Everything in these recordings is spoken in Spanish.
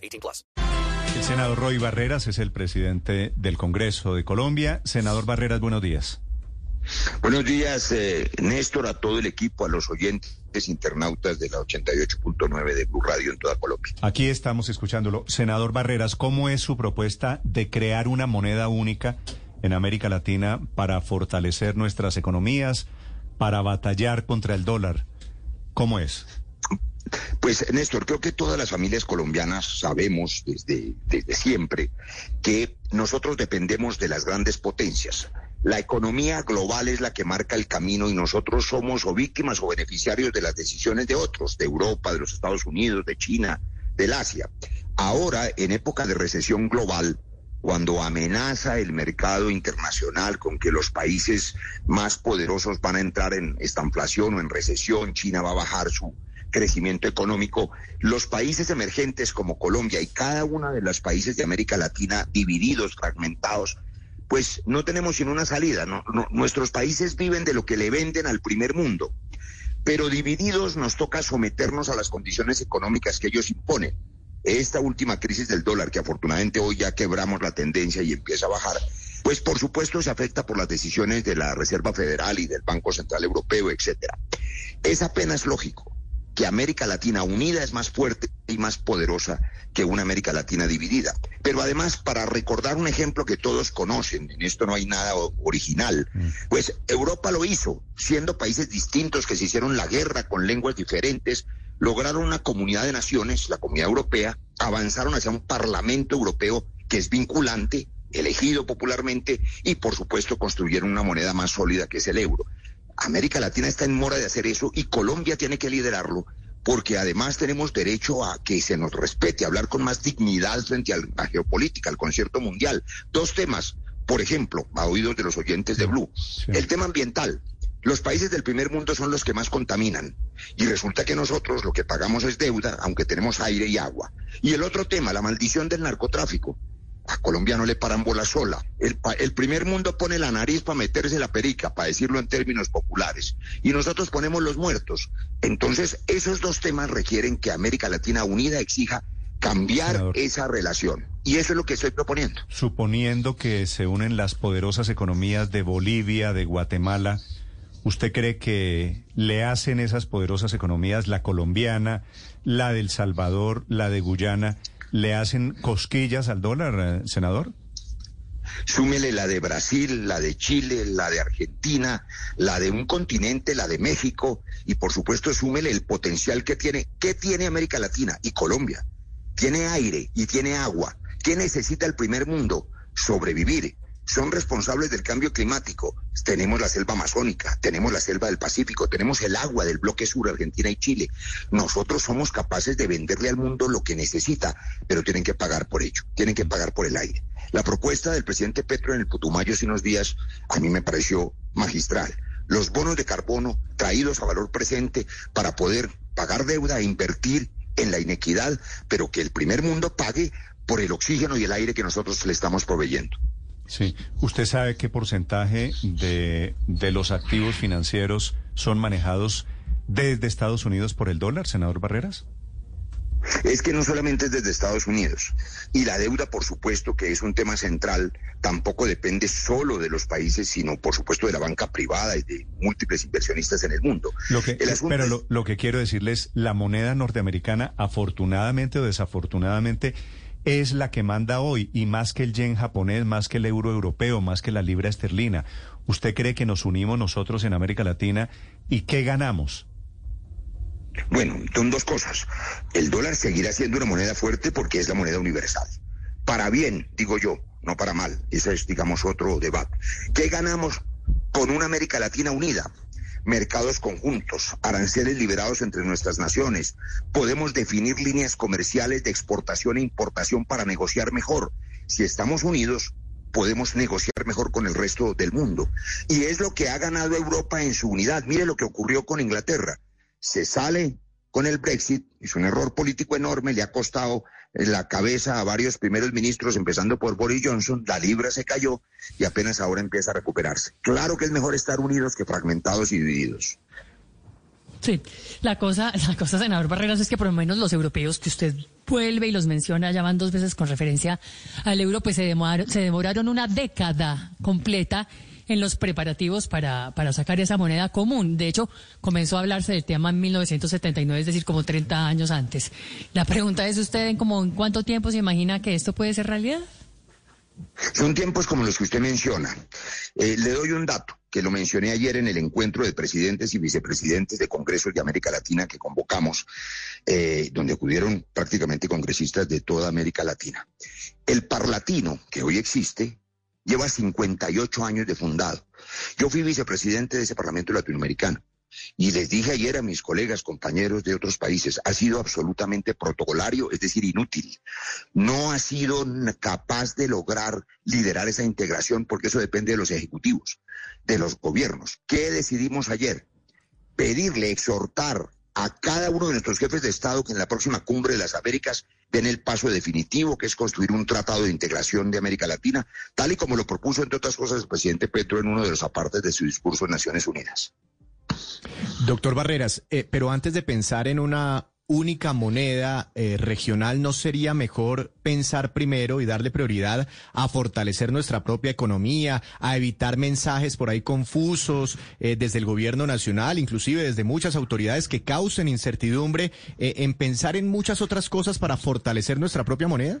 18 plus. El senador Roy Barreras es el presidente del Congreso de Colombia. Senador Barreras, buenos días. Buenos días, eh, Néstor, a todo el equipo, a los oyentes internautas de la 88.9 de Blue Radio en toda Colombia. Aquí estamos escuchándolo. Senador Barreras, ¿cómo es su propuesta de crear una moneda única en América Latina para fortalecer nuestras economías, para batallar contra el dólar. ¿Cómo es? Pues Néstor, creo que todas las familias colombianas sabemos desde, siempre que nosotros dependemos de las grandes potencias. La economía global es la que marca el camino y nosotros somos o víctimas o beneficiarios de las decisiones de otros, de Europa, de los Estados Unidos, de China, del Asia. Ahora, en época de recesión global, cuando amenaza el mercado internacional con que los países más poderosos van a entrar en esta inflación o en recesión, China va a bajar su crecimiento económico, los países emergentes como Colombia y cada uno de los países de América Latina divididos, fragmentados, pues no tenemos sino una salida. nuestros países viven de lo que le venden al primer mundo, pero divididos nos toca someternos a las condiciones económicas que ellos imponen esta última crisis del dólar, que afortunadamente hoy ya quebramos la tendencia y empieza a bajar, pues por supuesto se afecta por las decisiones de la Reserva Federal y del Banco Central Europeo, etcétera. Es apenas lógico que América Latina unida es más fuerte y más poderosa que una América Latina dividida. Pero además, para recordar un ejemplo que todos conocen, en esto no hay nada original, mm. pues Europa lo hizo, siendo países distintos que se hicieron la guerra con lenguas diferentes, lograron una comunidad de naciones, la comunidad europea, avanzaron hacia un Parlamento Europeo que es vinculante, elegido popularmente, y por supuesto construyeron una moneda más sólida que es el euro. América Latina está en mora de hacer eso y Colombia tiene que liderarlo porque además tenemos derecho a que se nos respete, a hablar con más dignidad frente a la geopolítica, al concierto mundial. Dos temas, por ejemplo, a oídos de los oyentes de Blue. El tema ambiental. Los países del primer mundo son los que más contaminan y resulta que nosotros lo que pagamos es deuda, aunque tenemos aire y agua. Y el otro tema, la maldición del narcotráfico. A Colombia no le paran bola sola. El, el primer mundo pone la nariz para meterse la perica, para decirlo en términos populares. Y nosotros ponemos los muertos. Entonces, esos dos temas requieren que América Latina unida exija cambiar esa relación. Y eso es lo que estoy proponiendo. Suponiendo que se unen las poderosas economías de Bolivia, de Guatemala, ¿Usted cree que le hacen esas poderosas economías, la colombiana, la del Salvador, la de Guyana, le hacen cosquillas al dólar, eh, senador? Súmele la de Brasil, la de Chile, la de Argentina, la de un continente, la de México, y por supuesto súmele el potencial que tiene. ¿Qué tiene América Latina y Colombia? Tiene aire y tiene agua. ¿Qué necesita el primer mundo? Sobrevivir son responsables del cambio climático. Tenemos la selva amazónica, tenemos la selva del Pacífico, tenemos el agua del bloque sur, Argentina y Chile. Nosotros somos capaces de venderle al mundo lo que necesita, pero tienen que pagar por ello, tienen que pagar por el aire. La propuesta del presidente Petro en el Putumayo hace unos días a mí me pareció magistral. Los bonos de carbono traídos a valor presente para poder pagar deuda e invertir en la inequidad, pero que el primer mundo pague por el oxígeno y el aire que nosotros le estamos proveyendo. Sí. ¿Usted sabe qué porcentaje de, de los activos financieros son manejados desde Estados Unidos por el dólar, senador Barreras? Es que no solamente es desde Estados Unidos. Y la deuda, por supuesto, que es un tema central, tampoco depende solo de los países, sino por supuesto de la banca privada y de múltiples inversionistas en el mundo. Lo que, pero lo, lo que quiero decirles, la moneda norteamericana, afortunadamente o desafortunadamente, es la que manda hoy y más que el yen japonés, más que el euro europeo, más que la libra esterlina. ¿Usted cree que nos unimos nosotros en América Latina y qué ganamos? Bueno, son dos cosas. El dólar seguirá siendo una moneda fuerte porque es la moneda universal. Para bien, digo yo, no para mal. Ese es, digamos, otro debate. ¿Qué ganamos con una América Latina unida? Mercados conjuntos, aranceles liberados entre nuestras naciones. Podemos definir líneas comerciales de exportación e importación para negociar mejor. Si estamos unidos, podemos negociar mejor con el resto del mundo. Y es lo que ha ganado Europa en su unidad. Mire lo que ocurrió con Inglaterra. Se sale con el Brexit, es un error político enorme, le ha costado la cabeza a varios primeros ministros, empezando por Boris Johnson, la libra se cayó y apenas ahora empieza a recuperarse. Claro que es mejor estar unidos que fragmentados y divididos. Sí, la cosa, la cosa, senador Barreras, es que por lo menos los europeos que usted vuelve y los menciona, ya van dos veces con referencia al euro, pues se demoraron una década completa en los preparativos para, para sacar esa moneda común. De hecho, comenzó a hablarse del tema en 1979, es decir, como 30 años antes. La pregunta es usted, ¿en, como, ¿en cuánto tiempo se imagina que esto puede ser realidad? Son tiempos como los que usted menciona. Eh, le doy un dato que lo mencioné ayer en el encuentro de presidentes y vicepresidentes de congresos de América Latina que convocamos, eh, donde acudieron prácticamente congresistas de toda América Latina. El Parlatino, que hoy existe, lleva 58 años de fundado. Yo fui vicepresidente de ese Parlamento latinoamericano. Y les dije ayer a mis colegas, compañeros de otros países, ha sido absolutamente protocolario, es decir, inútil. No ha sido capaz de lograr liderar esa integración porque eso depende de los ejecutivos, de los gobiernos. ¿Qué decidimos ayer? Pedirle, exhortar a cada uno de nuestros jefes de Estado que en la próxima cumbre de las Américas den el paso definitivo, que es construir un tratado de integración de América Latina, tal y como lo propuso, entre otras cosas, el presidente Petro en uno de los apartes de su discurso en Naciones Unidas. Doctor Barreras, eh, pero antes de pensar en una única moneda eh, regional, ¿no sería mejor pensar primero y darle prioridad a fortalecer nuestra propia economía, a evitar mensajes por ahí confusos eh, desde el gobierno nacional, inclusive desde muchas autoridades que causen incertidumbre, en pensar en muchas otras cosas para fortalecer nuestra propia moneda?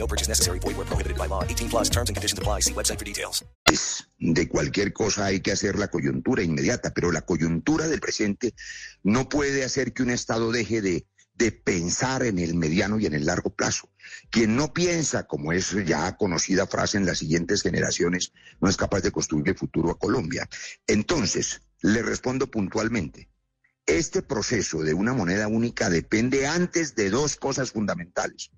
No purchase necessary. Void where prohibited by law. 18 plus terms and conditions apply. See website for details. De cualquier cosa hay que hacer la coyuntura inmediata, pero la coyuntura del presente no puede hacer que un Estado deje de, de pensar en el mediano y en el largo plazo. Quien no piensa, como es ya conocida frase en las siguientes generaciones, no es capaz de construir el futuro a Colombia. Entonces, le respondo puntualmente. Este proceso de una moneda única depende antes de dos cosas fundamentales.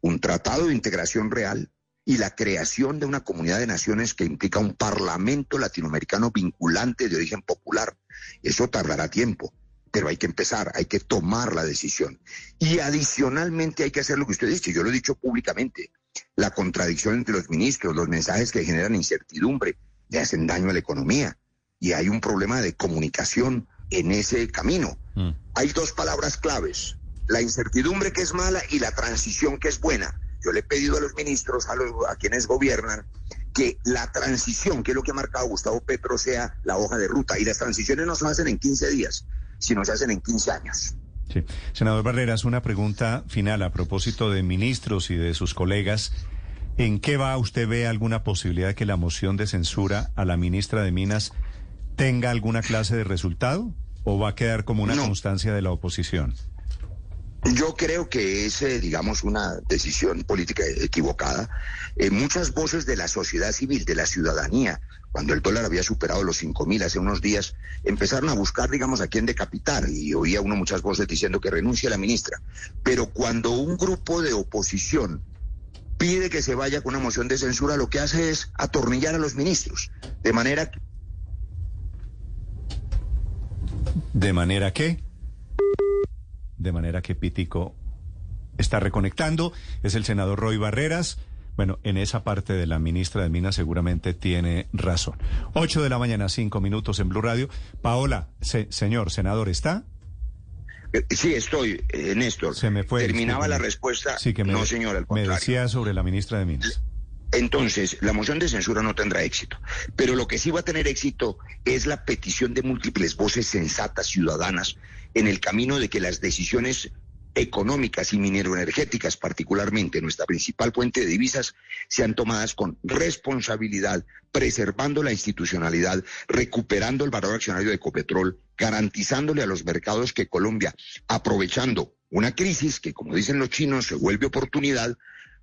Un tratado de integración real y la creación de una comunidad de naciones que implica un parlamento latinoamericano vinculante de origen popular. Eso tardará tiempo, pero hay que empezar, hay que tomar la decisión. Y adicionalmente hay que hacer lo que usted dice, yo lo he dicho públicamente, la contradicción entre los ministros, los mensajes que generan incertidumbre, le hacen daño a la economía. Y hay un problema de comunicación en ese camino. Mm. Hay dos palabras claves, la incertidumbre que es mala y la transición que es buena. Yo le he pedido a los ministros, a, los, a quienes gobiernan, que la transición, que es lo que ha marcado Gustavo Petro, sea la hoja de ruta. Y las transiciones no se hacen en 15 días, sino se hacen en 15 años. Sí. Senador Barreras, una pregunta final a propósito de ministros y de sus colegas. ¿En qué va usted ve alguna posibilidad de que la moción de censura a la ministra de Minas tenga alguna clase de resultado o va a quedar como una constancia de la oposición? Yo creo que es, eh, digamos, una decisión política equivocada. Eh, muchas voces de la sociedad civil, de la ciudadanía, cuando el dólar había superado los cinco mil hace unos días, empezaron a buscar, digamos, a quién decapitar. Y oía uno muchas voces diciendo que renuncie la ministra. Pero cuando un grupo de oposición pide que se vaya con una moción de censura, lo que hace es atornillar a los ministros. De manera que ¿De manera que? De manera que Pitico está reconectando. Es el senador Roy Barreras. Bueno, en esa parte de la ministra de Minas seguramente tiene razón. Ocho de la mañana, cinco minutos en Blue Radio. Paola, señor senador, ¿está? Eh, sí, estoy, eh, Néstor. Se me fue. Terminaba la respuesta. Sí, que me, no, señor, al Me decía sobre la ministra de Minas. Entonces, la moción de censura no tendrá éxito. Pero lo que sí va a tener éxito es la petición de múltiples voces sensatas ciudadanas en el camino de que las decisiones económicas y mineroenergéticas, particularmente nuestra principal fuente de divisas, sean tomadas con responsabilidad, preservando la institucionalidad, recuperando el valor accionario de Ecopetrol, garantizándole a los mercados que Colombia, aprovechando una crisis que, como dicen los chinos, se vuelve oportunidad,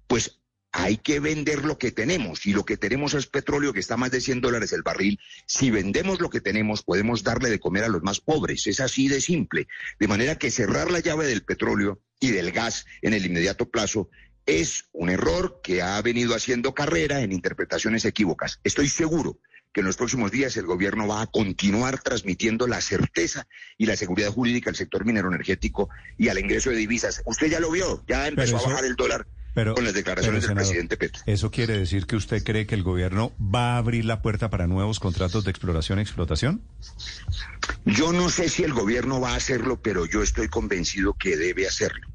pues hay que vender lo que tenemos y lo que tenemos es petróleo que está a más de 100 dólares el barril. Si vendemos lo que tenemos, podemos darle de comer a los más pobres. Es así de simple. De manera que cerrar la llave del petróleo y del gas en el inmediato plazo es un error que ha venido haciendo carrera en interpretaciones equívocas. Estoy seguro que en los próximos días el gobierno va a continuar transmitiendo la certeza y la seguridad jurídica al sector minero energético y al ingreso de divisas. Usted ya lo vio, ya empezó a bajar el dólar pero, con las declaraciones pero, del presidente Petro. ¿Eso quiere decir que usted cree que el gobierno va a abrir la puerta para nuevos contratos de exploración y explotación? Yo no sé si el gobierno va a hacerlo, pero yo estoy convencido que debe hacerlo.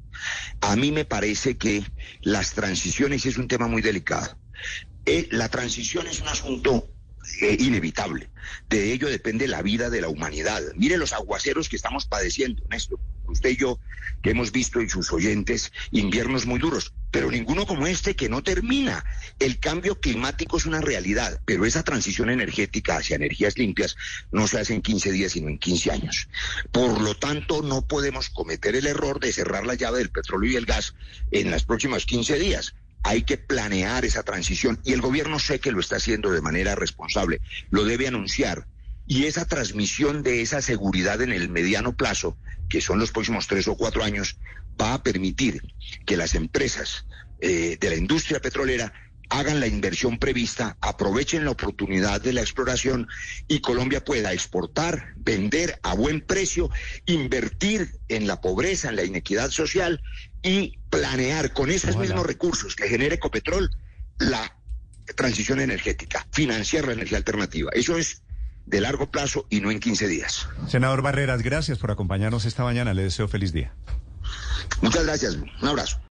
A mí me parece que las transiciones es un tema muy delicado. Eh, la transición es un asunto eh, inevitable. De ello depende la vida de la humanidad. Mire los aguaceros que estamos padeciendo, Néstor. Usted y yo, que hemos visto y sus oyentes inviernos muy duros, pero ninguno como este que no termina. El cambio climático es una realidad, pero esa transición energética hacia energías limpias no se hace en 15 días, sino en 15 años. Por lo tanto, no podemos cometer el error de cerrar la llave del petróleo y el gas en las próximas 15 días hay que planear esa transición y el gobierno sé que lo está haciendo de manera responsable, lo debe anunciar. Y esa transmisión de esa seguridad en el mediano plazo, que son los próximos tres o cuatro años, va a permitir que las empresas eh, de la industria petrolera hagan la inversión prevista, aprovechen la oportunidad de la exploración y Colombia pueda exportar, vender a buen precio, invertir en la pobreza, en la inequidad social y planear con esos mismos recursos que genera Ecopetrol la transición energética, financiar la energía alternativa. Eso es de largo plazo y no en 15 días. Senador Barreras, gracias por acompañarnos esta mañana. Le deseo feliz día. Muchas gracias. Un abrazo.